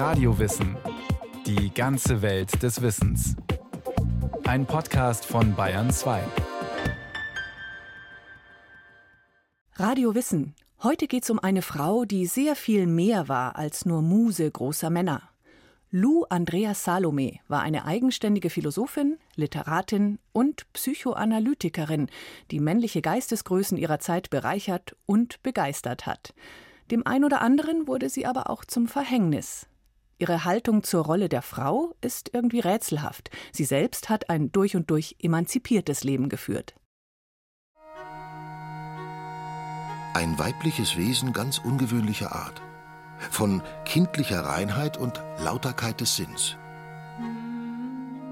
Radiowissen. Die ganze Welt des Wissens. Ein Podcast von Bayern 2. Radio Wissen. Heute es um eine Frau, die sehr viel mehr war als nur Muse großer Männer. Lou Andrea Salome war eine eigenständige Philosophin, Literatin und Psychoanalytikerin, die männliche Geistesgrößen ihrer Zeit bereichert und begeistert hat. Dem ein oder anderen wurde sie aber auch zum Verhängnis. Ihre Haltung zur Rolle der Frau ist irgendwie rätselhaft. Sie selbst hat ein durch und durch emanzipiertes Leben geführt. Ein weibliches Wesen ganz ungewöhnlicher Art. Von kindlicher Reinheit und Lauterkeit des Sinns.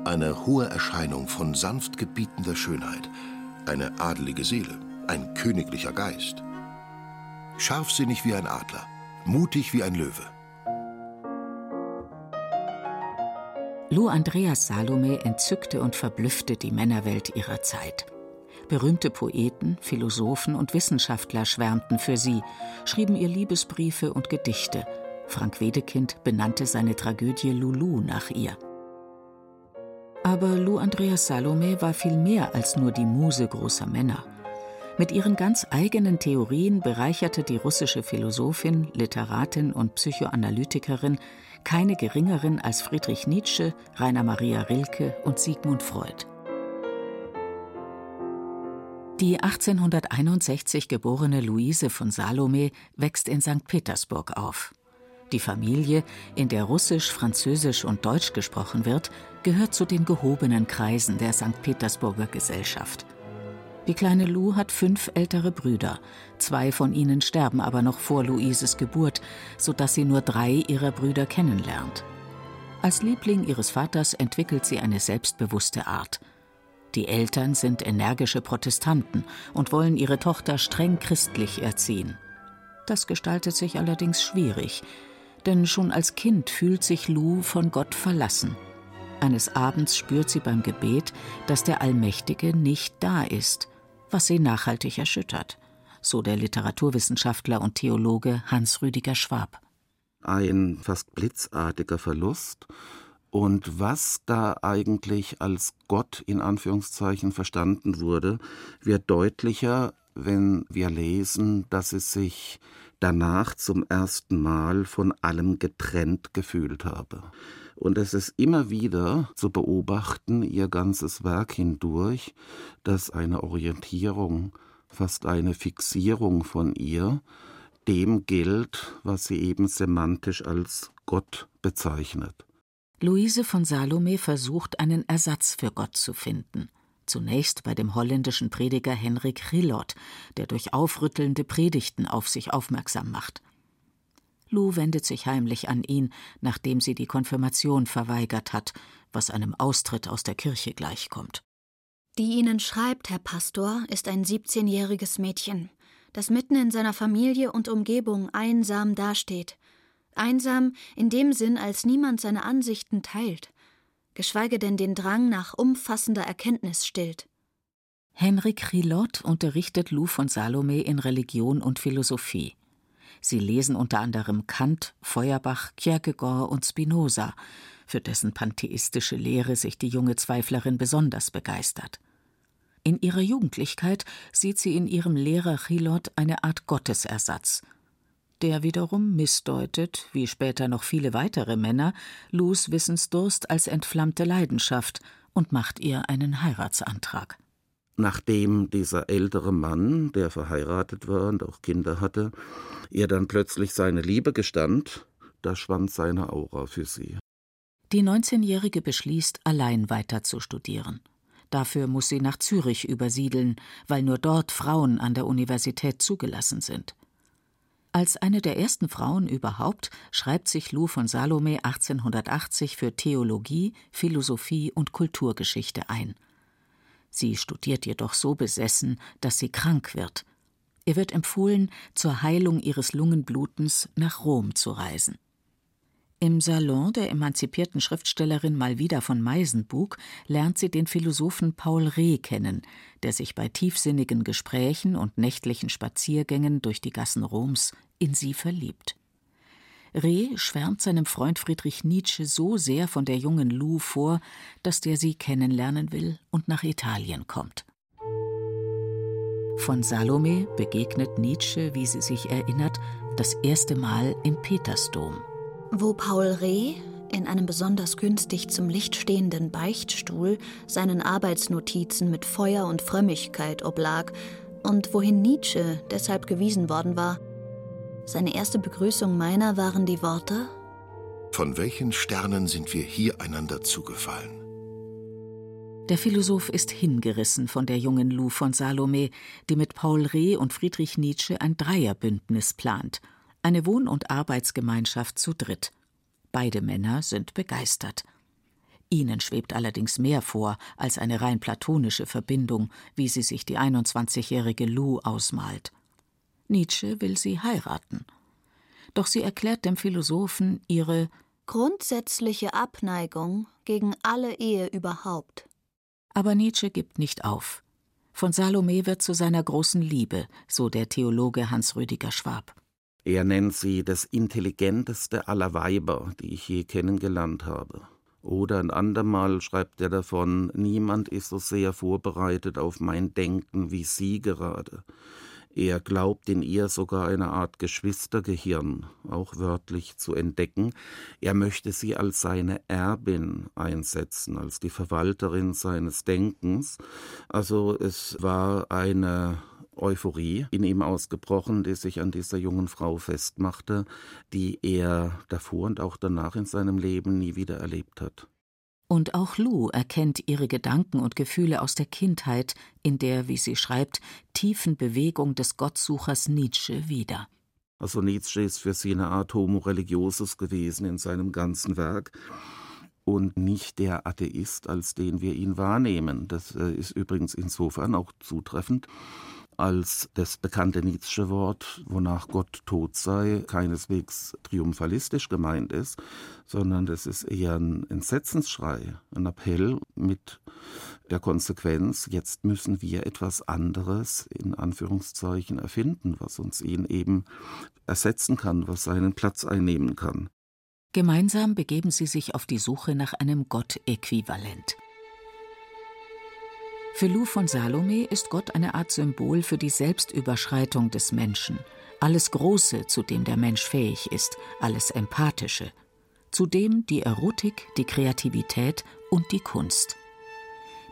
Eine hohe Erscheinung von sanft gebietender Schönheit. Eine adelige Seele. Ein königlicher Geist. Scharfsinnig wie ein Adler. Mutig wie ein Löwe. Lou Andreas Salome entzückte und verblüffte die Männerwelt ihrer Zeit. Berühmte Poeten, Philosophen und Wissenschaftler schwärmten für sie, schrieben ihr Liebesbriefe und Gedichte. Frank Wedekind benannte seine Tragödie Lulu nach ihr. Aber Lou Andreas Salome war viel mehr als nur die Muse großer Männer. Mit ihren ganz eigenen Theorien bereicherte die russische Philosophin, Literatin und Psychoanalytikerin keine geringeren als Friedrich Nietzsche, Rainer Maria Rilke und Sigmund Freud. Die 1861 geborene Luise von Salome wächst in St. Petersburg auf. Die Familie, in der Russisch, Französisch und Deutsch gesprochen wird, gehört zu den gehobenen Kreisen der St. Petersburger Gesellschaft. Die kleine Lou hat fünf ältere Brüder. Zwei von ihnen sterben aber noch vor Luises Geburt, sodass sie nur drei ihrer Brüder kennenlernt. Als Liebling ihres Vaters entwickelt sie eine selbstbewusste Art – die Eltern sind energische Protestanten und wollen ihre Tochter streng christlich erziehen. Das gestaltet sich allerdings schwierig, denn schon als Kind fühlt sich Lou von Gott verlassen. Eines Abends spürt sie beim Gebet, dass der Allmächtige nicht da ist, was sie nachhaltig erschüttert, so der Literaturwissenschaftler und Theologe Hans Rüdiger Schwab. Ein fast blitzartiger Verlust und was da eigentlich als Gott in Anführungszeichen verstanden wurde, wird deutlicher, wenn wir lesen, dass es sich danach zum ersten Mal von allem getrennt gefühlt habe. Und es ist immer wieder zu beobachten, ihr ganzes Werk hindurch, dass eine Orientierung, fast eine Fixierung von ihr, dem gilt, was sie eben semantisch als Gott bezeichnet. Luise von Salome versucht, einen Ersatz für Gott zu finden. Zunächst bei dem holländischen Prediger Henrik Rilot, der durch aufrüttelnde Predigten auf sich aufmerksam macht. Lou wendet sich heimlich an ihn, nachdem sie die Konfirmation verweigert hat, was einem Austritt aus der Kirche gleichkommt. Die Ihnen schreibt, Herr Pastor, ist ein 17-jähriges Mädchen, das mitten in seiner Familie und Umgebung einsam dasteht Einsam in dem Sinn, als niemand seine Ansichten teilt, geschweige denn den Drang nach umfassender Erkenntnis stillt. Henrik Rilot unterrichtet Lou von Salome in Religion und Philosophie. Sie lesen unter anderem Kant, Feuerbach, Kierkegaard und Spinoza, für dessen pantheistische Lehre sich die junge Zweiflerin besonders begeistert. In ihrer Jugendlichkeit sieht sie in ihrem Lehrer Chilot eine Art Gottesersatz – der wiederum missdeutet, wie später noch viele weitere Männer, Lus Wissensdurst als entflammte Leidenschaft und macht ihr einen Heiratsantrag. Nachdem dieser ältere Mann, der verheiratet war und auch Kinder hatte, ihr dann plötzlich seine Liebe gestand, da schwand seine Aura für sie. Die 19-Jährige beschließt, allein weiter zu studieren. Dafür muss sie nach Zürich übersiedeln, weil nur dort Frauen an der Universität zugelassen sind. Als eine der ersten Frauen überhaupt schreibt sich Lou von Salome 1880 für Theologie, Philosophie und Kulturgeschichte ein. Sie studiert jedoch so besessen, dass sie krank wird. Ihr wird empfohlen, zur Heilung ihres Lungenblutens nach Rom zu reisen. Im Salon der emanzipierten Schriftstellerin Malvida von Meisenbug lernt sie den Philosophen Paul Reh kennen, der sich bei tiefsinnigen Gesprächen und nächtlichen Spaziergängen durch die Gassen Roms in sie verliebt. Reh schwärmt seinem Freund Friedrich Nietzsche so sehr von der jungen Lou vor, dass der sie kennenlernen will und nach Italien kommt. Von Salome begegnet Nietzsche, wie sie sich erinnert, das erste Mal im Petersdom. Wo Paul Reh in einem besonders günstig zum Licht stehenden Beichtstuhl seinen Arbeitsnotizen mit Feuer und Frömmigkeit oblag und wohin Nietzsche deshalb gewiesen worden war. Seine erste Begrüßung meiner waren die Worte Von welchen Sternen sind wir hier einander zugefallen? Der Philosoph ist hingerissen von der jungen Lou von Salome, die mit Paul Reh und Friedrich Nietzsche ein Dreierbündnis plant, eine Wohn- und Arbeitsgemeinschaft zu dritt. Beide Männer sind begeistert. Ihnen schwebt allerdings mehr vor als eine rein platonische Verbindung, wie sie sich die 21-jährige Lou ausmalt. Nietzsche will sie heiraten. Doch sie erklärt dem Philosophen ihre grundsätzliche Abneigung gegen alle Ehe überhaupt. Aber Nietzsche gibt nicht auf. Von Salome wird zu seiner großen Liebe, so der Theologe Hans Rüdiger Schwab. Er nennt sie das intelligenteste aller Weiber, die ich je kennengelernt habe. Oder ein andermal schreibt er davon, niemand ist so sehr vorbereitet auf mein Denken wie Sie gerade. Er glaubt in ihr sogar eine Art Geschwistergehirn, auch wörtlich zu entdecken. Er möchte sie als seine Erbin einsetzen, als die Verwalterin seines Denkens. Also es war eine Euphorie in ihm ausgebrochen, die sich an dieser jungen Frau festmachte, die er davor und auch danach in seinem Leben nie wieder erlebt hat. Und auch Lou erkennt ihre Gedanken und Gefühle aus der Kindheit in der, wie sie schreibt, tiefen Bewegung des Gottsuchers Nietzsche wieder. Also Nietzsche ist für sie eine Art Homo religiosus gewesen in seinem ganzen Werk und nicht der Atheist, als den wir ihn wahrnehmen. Das äh, ist übrigens insofern auch zutreffend, als das bekannte Nietzsche Wort, wonach Gott tot sei, keineswegs triumphalistisch gemeint ist, sondern das ist eher ein Entsetzensschrei, ein Appell mit der Konsequenz, jetzt müssen wir etwas anderes in Anführungszeichen erfinden, was uns ihn eben ersetzen kann, was seinen Platz einnehmen kann. Gemeinsam begeben sie sich auf die Suche nach einem Gott-Äquivalent. Für Lou von Salome ist Gott eine Art Symbol für die Selbstüberschreitung des Menschen, alles Große, zu dem der Mensch fähig ist, alles Empathische, zudem die Erotik, die Kreativität und die Kunst.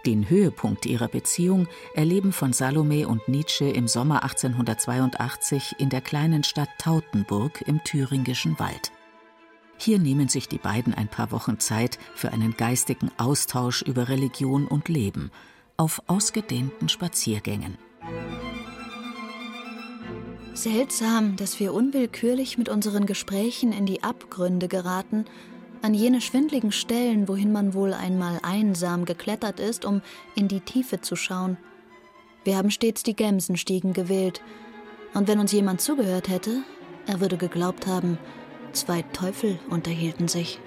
Den Höhepunkt ihrer Beziehung erleben von Salome und Nietzsche im Sommer 1882 in der kleinen Stadt Tautenburg im thüringischen Wald. Hier nehmen sich die beiden ein paar Wochen Zeit für einen geistigen Austausch über Religion und Leben – auf ausgedehnten Spaziergängen. Seltsam, dass wir unwillkürlich mit unseren Gesprächen in die Abgründe geraten, an jene schwindligen Stellen, wohin man wohl einmal einsam geklettert ist, um in die Tiefe zu schauen. Wir haben stets die Gemsenstiegen gewählt, und wenn uns jemand zugehört hätte, er würde geglaubt haben, zwei Teufel unterhielten sich.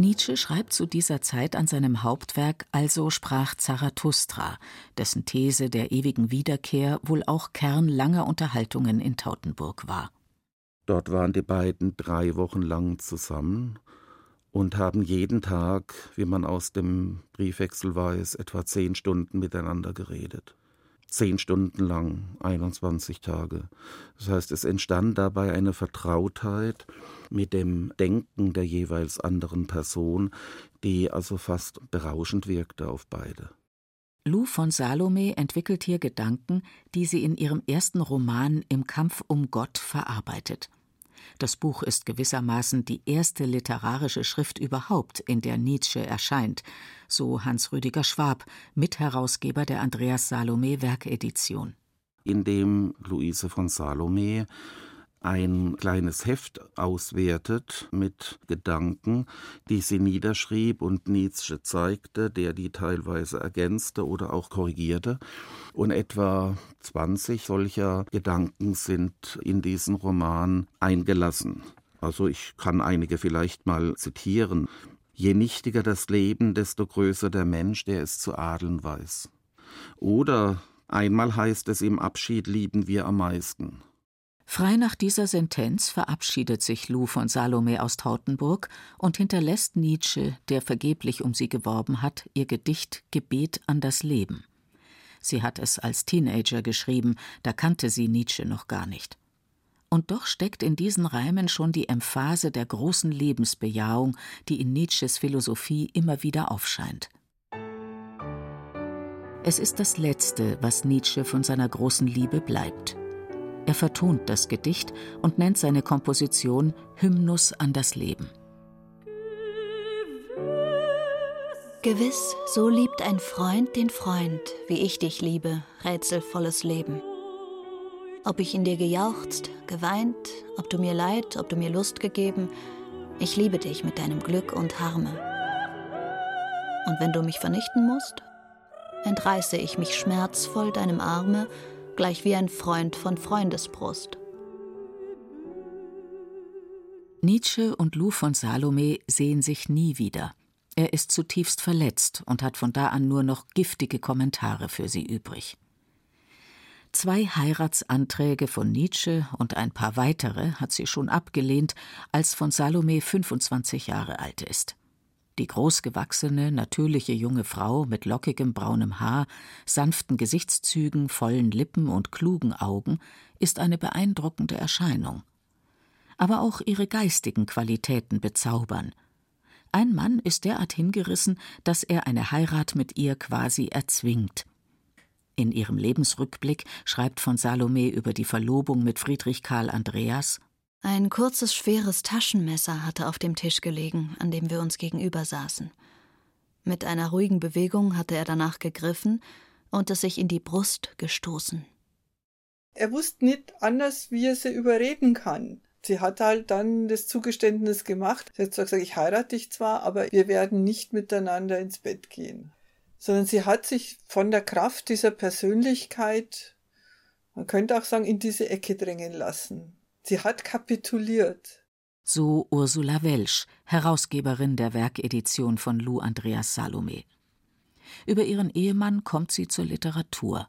Nietzsche schreibt zu dieser Zeit an seinem Hauptwerk Also sprach Zarathustra, dessen These der ewigen Wiederkehr wohl auch Kern langer Unterhaltungen in Tautenburg war. Dort waren die beiden drei Wochen lang zusammen und haben jeden Tag, wie man aus dem Briefwechsel weiß, etwa zehn Stunden miteinander geredet zehn Stunden lang, 21 Tage. Das heißt, es entstand dabei eine Vertrautheit mit dem Denken der jeweils anderen Person, die also fast berauschend wirkte auf beide. Lou von Salome entwickelt hier Gedanken, die sie in ihrem ersten Roman Im Kampf um Gott verarbeitet. Das Buch ist gewissermaßen die erste literarische Schrift überhaupt, in der Nietzsche erscheint, so Hans Rüdiger Schwab, Mitherausgeber der Andreas Salome Werkedition. In dem Luise von Salome ein kleines Heft auswertet mit Gedanken, die sie niederschrieb und Nietzsche zeigte, der die teilweise ergänzte oder auch korrigierte. Und etwa 20 solcher Gedanken sind in diesen Roman eingelassen. Also ich kann einige vielleicht mal zitieren. Je nichtiger das Leben, desto größer der Mensch, der es zu adeln weiß. Oder einmal heißt es im Abschied lieben wir am meisten. Frei nach dieser Sentenz verabschiedet sich Lou von Salome aus Tautenburg und hinterlässt Nietzsche, der vergeblich um sie geworben hat, ihr Gedicht Gebet an das Leben. Sie hat es als Teenager geschrieben, da kannte sie Nietzsche noch gar nicht. Und doch steckt in diesen Reimen schon die Emphase der großen Lebensbejahung, die in Nietzsches Philosophie immer wieder aufscheint. Es ist das Letzte, was Nietzsche von seiner großen Liebe bleibt. Er vertont das Gedicht und nennt seine Komposition Hymnus an das Leben. Gewiss, so liebt ein Freund den Freund, wie ich dich liebe, rätselvolles Leben. Ob ich in dir gejauchzt, geweint, ob du mir Leid, ob du mir Lust gegeben, ich liebe dich mit deinem Glück und Harme. Und wenn du mich vernichten musst, entreiße ich mich schmerzvoll deinem Arme gleich wie ein Freund von Freundesbrust. Nietzsche und Lou von Salome sehen sich nie wieder. Er ist zutiefst verletzt und hat von da an nur noch giftige Kommentare für sie übrig. Zwei Heiratsanträge von Nietzsche und ein paar weitere hat sie schon abgelehnt, als von Salome 25 Jahre alt ist. Die großgewachsene, natürliche junge Frau mit lockigem braunem Haar, sanften Gesichtszügen, vollen Lippen und klugen Augen ist eine beeindruckende Erscheinung. Aber auch ihre geistigen Qualitäten bezaubern. Ein Mann ist derart hingerissen, dass er eine Heirat mit ihr quasi erzwingt. In ihrem Lebensrückblick schreibt von Salome über die Verlobung mit Friedrich Karl Andreas ein kurzes, schweres Taschenmesser hatte auf dem Tisch gelegen, an dem wir uns gegenüber saßen. Mit einer ruhigen Bewegung hatte er danach gegriffen und es sich in die Brust gestoßen. Er wusste nicht anders, wie er sie überreden kann. Sie hat halt dann das Zugeständnis gemacht. Sie hat zwar gesagt, ich heirate dich zwar, aber wir werden nicht miteinander ins Bett gehen. Sondern sie hat sich von der Kraft dieser Persönlichkeit, man könnte auch sagen, in diese Ecke drängen lassen. Sie hat kapituliert. So Ursula Welsch, Herausgeberin der Werkedition von Lou Andreas Salome. Über ihren Ehemann kommt sie zur Literatur.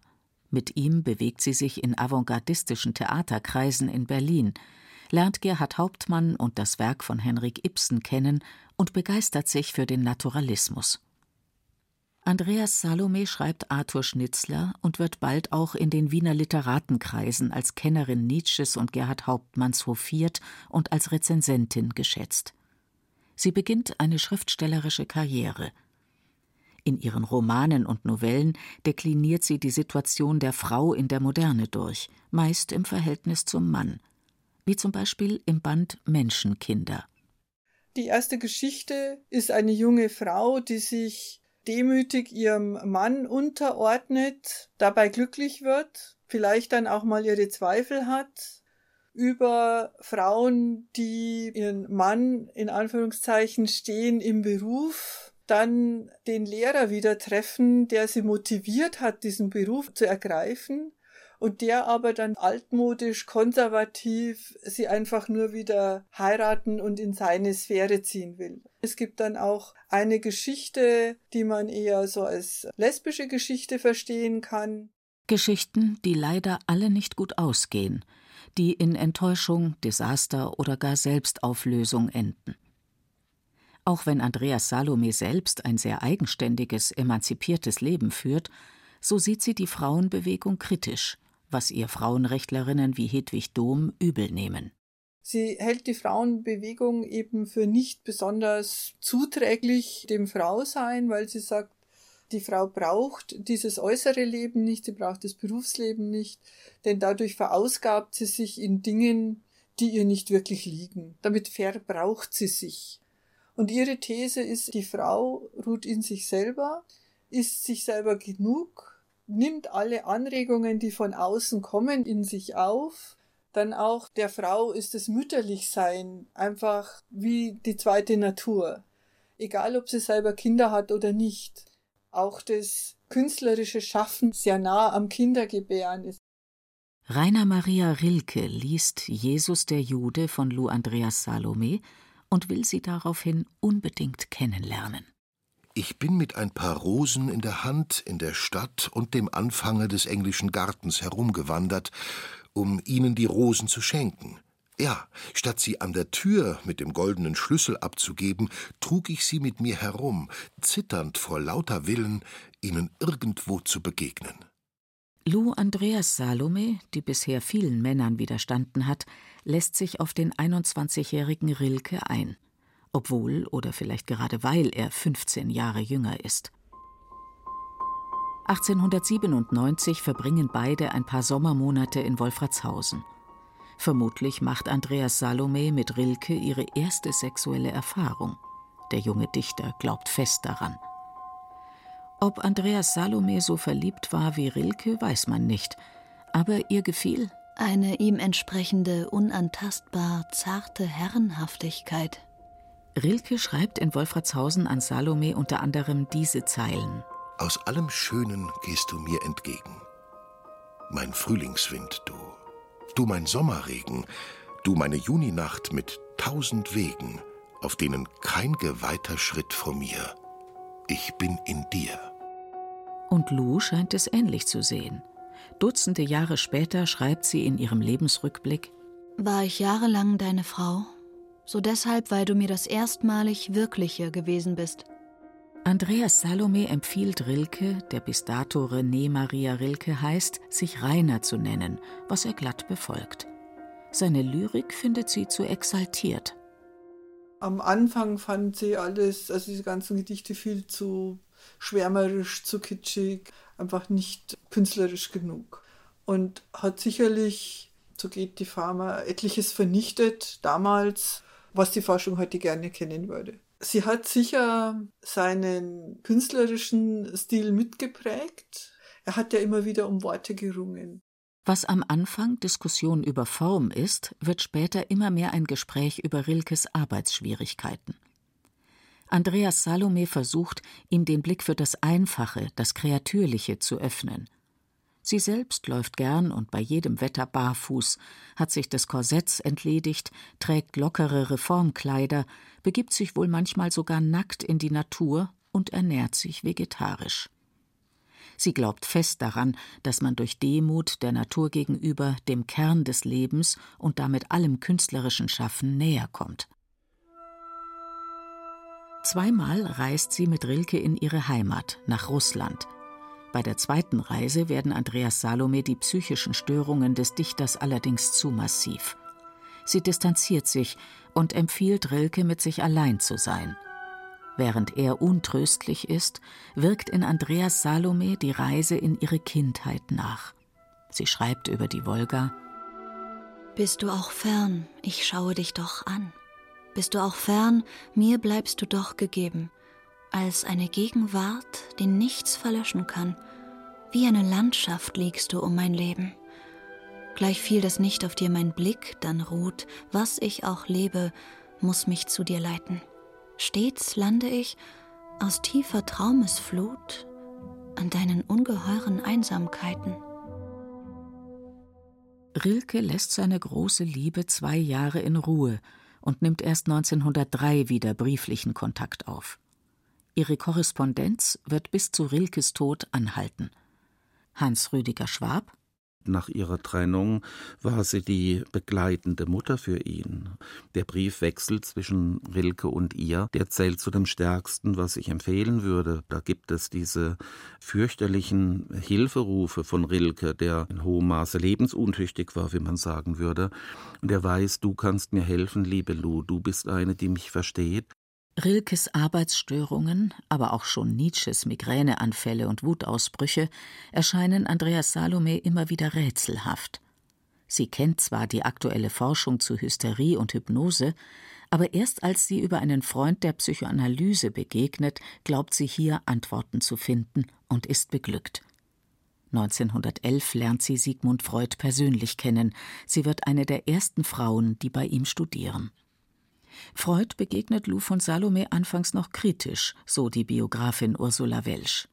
Mit ihm bewegt sie sich in avantgardistischen Theaterkreisen in Berlin, lernt Gerhard Hauptmann und das Werk von Henrik Ibsen kennen und begeistert sich für den Naturalismus. Andreas Salome schreibt Arthur Schnitzler und wird bald auch in den Wiener Literatenkreisen als Kennerin Nietzsches und Gerhard Hauptmanns hofiert und als Rezensentin geschätzt. Sie beginnt eine schriftstellerische Karriere. In ihren Romanen und Novellen dekliniert sie die Situation der Frau in der Moderne durch, meist im Verhältnis zum Mann, wie zum Beispiel im Band Menschenkinder. Die erste Geschichte ist eine junge Frau, die sich demütig ihrem Mann unterordnet, dabei glücklich wird, vielleicht dann auch mal ihre Zweifel hat, über Frauen, die ihren Mann in Anführungszeichen stehen im Beruf, dann den Lehrer wieder treffen, der sie motiviert hat, diesen Beruf zu ergreifen und der aber dann altmodisch, konservativ sie einfach nur wieder heiraten und in seine Sphäre ziehen will. Es gibt dann auch eine Geschichte, die man eher so als lesbische Geschichte verstehen kann. Geschichten, die leider alle nicht gut ausgehen, die in Enttäuschung, Desaster oder gar Selbstauflösung enden. Auch wenn Andreas Salome selbst ein sehr eigenständiges, emanzipiertes Leben führt, so sieht sie die Frauenbewegung kritisch was ihr Frauenrechtlerinnen wie Hedwig Dohm übel nehmen. Sie hält die Frauenbewegung eben für nicht besonders zuträglich dem Frausein, weil sie sagt, die Frau braucht dieses äußere Leben nicht, sie braucht das Berufsleben nicht, denn dadurch verausgabt sie sich in Dingen, die ihr nicht wirklich liegen. Damit verbraucht sie sich. Und ihre These ist, die Frau ruht in sich selber, ist sich selber genug, nimmt alle Anregungen, die von außen kommen, in sich auf. Dann auch der Frau ist das Mütterlichsein einfach wie die zweite Natur. Egal, ob sie selber Kinder hat oder nicht. Auch das künstlerische Schaffen sehr nah am Kindergebären ist. Rainer Maria Rilke liest Jesus der Jude von Lou Andreas Salome und will sie daraufhin unbedingt kennenlernen. Ich bin mit ein paar Rosen in der Hand in der Stadt und dem Anfange des englischen Gartens herumgewandert um ihnen die Rosen zu schenken. Ja, statt sie an der Tür mit dem goldenen Schlüssel abzugeben, trug ich sie mit mir herum, zitternd vor lauter Willen, ihnen irgendwo zu begegnen. Lou Andreas Salome, die bisher vielen Männern widerstanden hat, lässt sich auf den 21-jährigen Rilke ein, obwohl oder vielleicht gerade weil er 15 Jahre jünger ist. 1897 verbringen beide ein paar Sommermonate in Wolfratshausen. Vermutlich macht Andreas Salome mit Rilke ihre erste sexuelle Erfahrung. Der junge Dichter glaubt fest daran. Ob Andreas Salome so verliebt war wie Rilke, weiß man nicht, aber ihr gefiel eine ihm entsprechende, unantastbar zarte Herrenhaftigkeit. Rilke schreibt in Wolfratshausen an Salome unter anderem diese Zeilen. Aus allem Schönen gehst du mir entgegen. Mein Frühlingswind, du Du mein Sommerregen, du meine Juninacht mit tausend Wegen, auf denen kein geweihter Schritt vor mir. Ich bin in dir. Und Lou scheint es ähnlich zu sehen. Dutzende Jahre später schreibt sie in ihrem Lebensrückblick War ich jahrelang deine Frau, so deshalb, weil du mir das erstmalig Wirkliche gewesen bist. Andreas Salome empfiehlt Rilke, der bis dato René Maria Rilke heißt, sich Rainer zu nennen, was er glatt befolgt. Seine Lyrik findet sie zu exaltiert. Am Anfang fand sie alles, also diese ganzen Gedichte viel zu schwärmerisch, zu kitschig, einfach nicht künstlerisch genug. Und hat sicherlich, so geht die Pharma, etliches vernichtet damals, was die Forschung heute gerne kennen würde. Sie hat sicher seinen künstlerischen Stil mitgeprägt. Er hat ja immer wieder um Worte gerungen. Was am Anfang Diskussion über Form ist, wird später immer mehr ein Gespräch über Rilkes Arbeitsschwierigkeiten. Andreas Salome versucht, ihm den Blick für das Einfache, das Kreatürliche zu öffnen – Sie selbst läuft gern und bei jedem Wetter barfuß, hat sich des Korsetts entledigt, trägt lockere Reformkleider, begibt sich wohl manchmal sogar nackt in die Natur und ernährt sich vegetarisch. Sie glaubt fest daran, dass man durch Demut der Natur gegenüber dem Kern des Lebens und damit allem künstlerischen Schaffen näher kommt. Zweimal reist sie mit Rilke in ihre Heimat, nach Russland – bei der zweiten Reise werden Andreas Salome die psychischen Störungen des Dichters allerdings zu massiv. Sie distanziert sich und empfiehlt Rilke, mit sich allein zu sein. Während er untröstlich ist, wirkt in Andreas Salome die Reise in ihre Kindheit nach. Sie schreibt über die Wolga Bist du auch fern, ich schaue dich doch an. Bist du auch fern, mir bleibst du doch gegeben als eine Gegenwart, die nichts verlöschen kann. Wie eine Landschaft liegst du um mein Leben. Gleich fiel das nicht auf dir mein Blick, dann ruht, was ich auch lebe, muss mich zu dir leiten. Stets lande ich aus tiefer Traumesflut an deinen ungeheuren Einsamkeiten. Rilke lässt seine große Liebe zwei Jahre in Ruhe und nimmt erst 1903 wieder brieflichen Kontakt auf. Ihre Korrespondenz wird bis zu Rilkes Tod anhalten. Hans Rüdiger Schwab nach ihrer Trennung war sie die begleitende Mutter für ihn. Der Briefwechsel zwischen Rilke und ihr, der zählt zu dem stärksten, was ich empfehlen würde. Da gibt es diese fürchterlichen Hilferufe von Rilke, der in hohem Maße lebensuntüchtig war, wie man sagen würde. Und er weiß, du kannst mir helfen, liebe Lou, du bist eine, die mich versteht. Rilkes Arbeitsstörungen, aber auch schon Nietzsches Migräneanfälle und Wutausbrüche erscheinen Andreas Salome immer wieder rätselhaft. Sie kennt zwar die aktuelle Forschung zu Hysterie und Hypnose, aber erst als sie über einen Freund der Psychoanalyse begegnet, glaubt sie hier Antworten zu finden und ist beglückt. 1911 lernt sie Sigmund Freud persönlich kennen. Sie wird eine der ersten Frauen, die bei ihm studieren. Freud begegnet Lou von Salome anfangs noch kritisch, so die Biografin Ursula Welsch.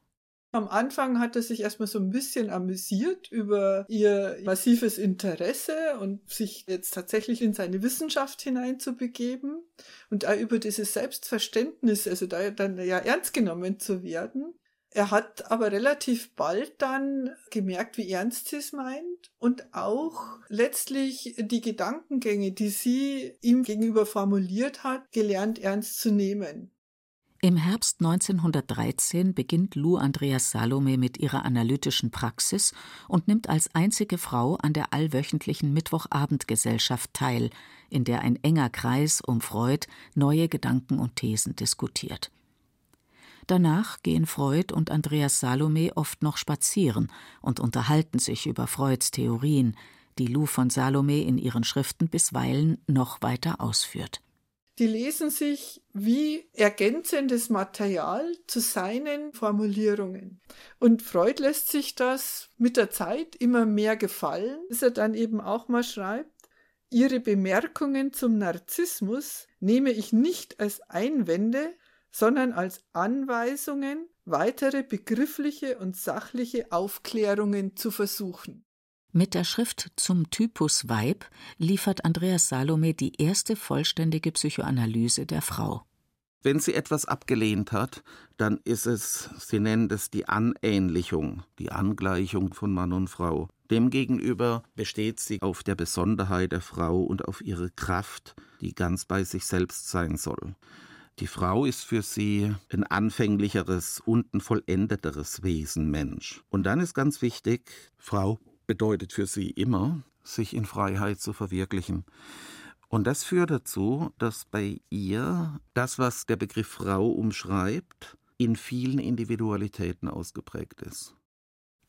Am Anfang hat er sich erstmal so ein bisschen amüsiert über ihr massives Interesse und sich jetzt tatsächlich in seine Wissenschaft hineinzubegeben und auch über dieses Selbstverständnis, also da dann ja ernst genommen zu werden. Er hat aber relativ bald dann gemerkt, wie ernst sie es meint und auch letztlich die Gedankengänge, die sie ihm gegenüber formuliert hat, gelernt ernst zu nehmen. Im Herbst 1913 beginnt Lou Andreas Salome mit ihrer analytischen Praxis und nimmt als einzige Frau an der allwöchentlichen Mittwochabendgesellschaft teil, in der ein enger Kreis um Freud neue Gedanken und Thesen diskutiert. Danach gehen Freud und Andreas Salome oft noch spazieren und unterhalten sich über Freuds Theorien, die Lou von Salome in ihren Schriften bisweilen noch weiter ausführt die lesen sich wie ergänzendes Material zu seinen Formulierungen. Und Freud lässt sich das mit der Zeit immer mehr gefallen, bis er dann eben auch mal schreibt, Ihre Bemerkungen zum Narzissmus nehme ich nicht als Einwände, sondern als Anweisungen, weitere begriffliche und sachliche Aufklärungen zu versuchen. Mit der Schrift Zum Typus Weib liefert Andreas Salome die erste vollständige Psychoanalyse der Frau. Wenn sie etwas abgelehnt hat, dann ist es, sie nennt es die Anähnlichung, die Angleichung von Mann und Frau. Demgegenüber besteht sie auf der Besonderheit der Frau und auf ihre Kraft, die ganz bei sich selbst sein soll. Die Frau ist für sie ein anfänglicheres und ein vollendeteres Wesen Mensch. Und dann ist ganz wichtig, Frau bedeutet für sie immer, sich in Freiheit zu verwirklichen. Und das führt dazu, dass bei ihr das, was der Begriff Frau umschreibt, in vielen Individualitäten ausgeprägt ist.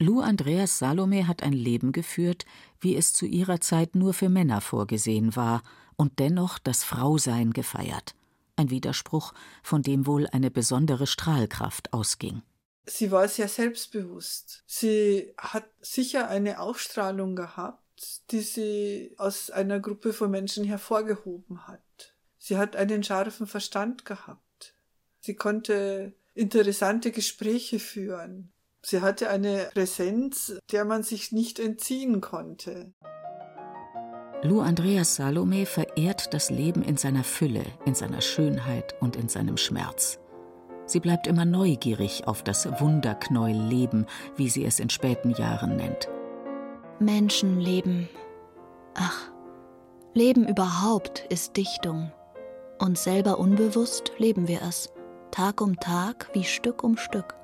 Lou Andreas Salome hat ein Leben geführt, wie es zu ihrer Zeit nur für Männer vorgesehen war, und dennoch das Frausein gefeiert. Ein Widerspruch, von dem wohl eine besondere Strahlkraft ausging. Sie war sehr selbstbewusst. Sie hat sicher eine Ausstrahlung gehabt, die sie aus einer Gruppe von Menschen hervorgehoben hat. Sie hat einen scharfen Verstand gehabt. Sie konnte interessante Gespräche führen. Sie hatte eine Präsenz, der man sich nicht entziehen konnte. Lou Andreas Salome verehrt das Leben in seiner Fülle, in seiner Schönheit und in seinem Schmerz. Sie bleibt immer neugierig auf das Wunderknäuel-Leben, wie sie es in späten Jahren nennt. Menschenleben. Ach, Leben überhaupt ist Dichtung. Und selber unbewusst leben wir es, Tag um Tag wie Stück um Stück.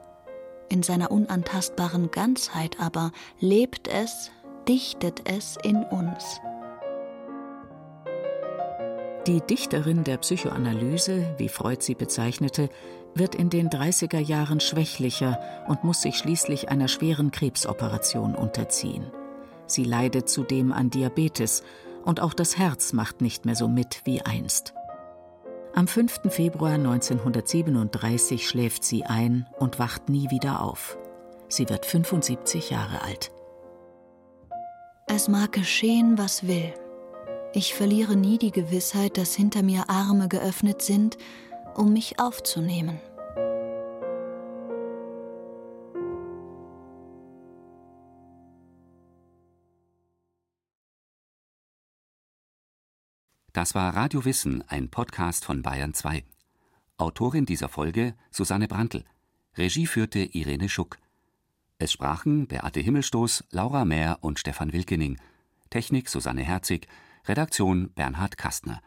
In seiner unantastbaren Ganzheit aber lebt es, dichtet es in uns. Die Dichterin der Psychoanalyse, wie Freud sie bezeichnete, wird in den 30er Jahren schwächlicher und muss sich schließlich einer schweren Krebsoperation unterziehen. Sie leidet zudem an Diabetes und auch das Herz macht nicht mehr so mit wie einst. Am 5. Februar 1937 schläft sie ein und wacht nie wieder auf. Sie wird 75 Jahre alt. Es mag geschehen, was will. Ich verliere nie die Gewissheit, dass hinter mir Arme geöffnet sind, um mich aufzunehmen. Das war Radio Wissen, ein Podcast von Bayern 2. Autorin dieser Folge Susanne Brandl. Regie führte Irene Schuck. Es sprachen Beate Himmelstoß, Laura Mehr und Stefan Wilkening. Technik Susanne Herzig. Redaktion Bernhard Kastner.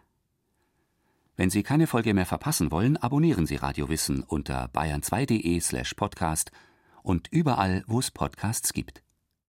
Wenn Sie keine Folge mehr verpassen wollen, abonnieren Sie Radio Wissen unter bayern2.de slash podcast und überall, wo es Podcasts gibt.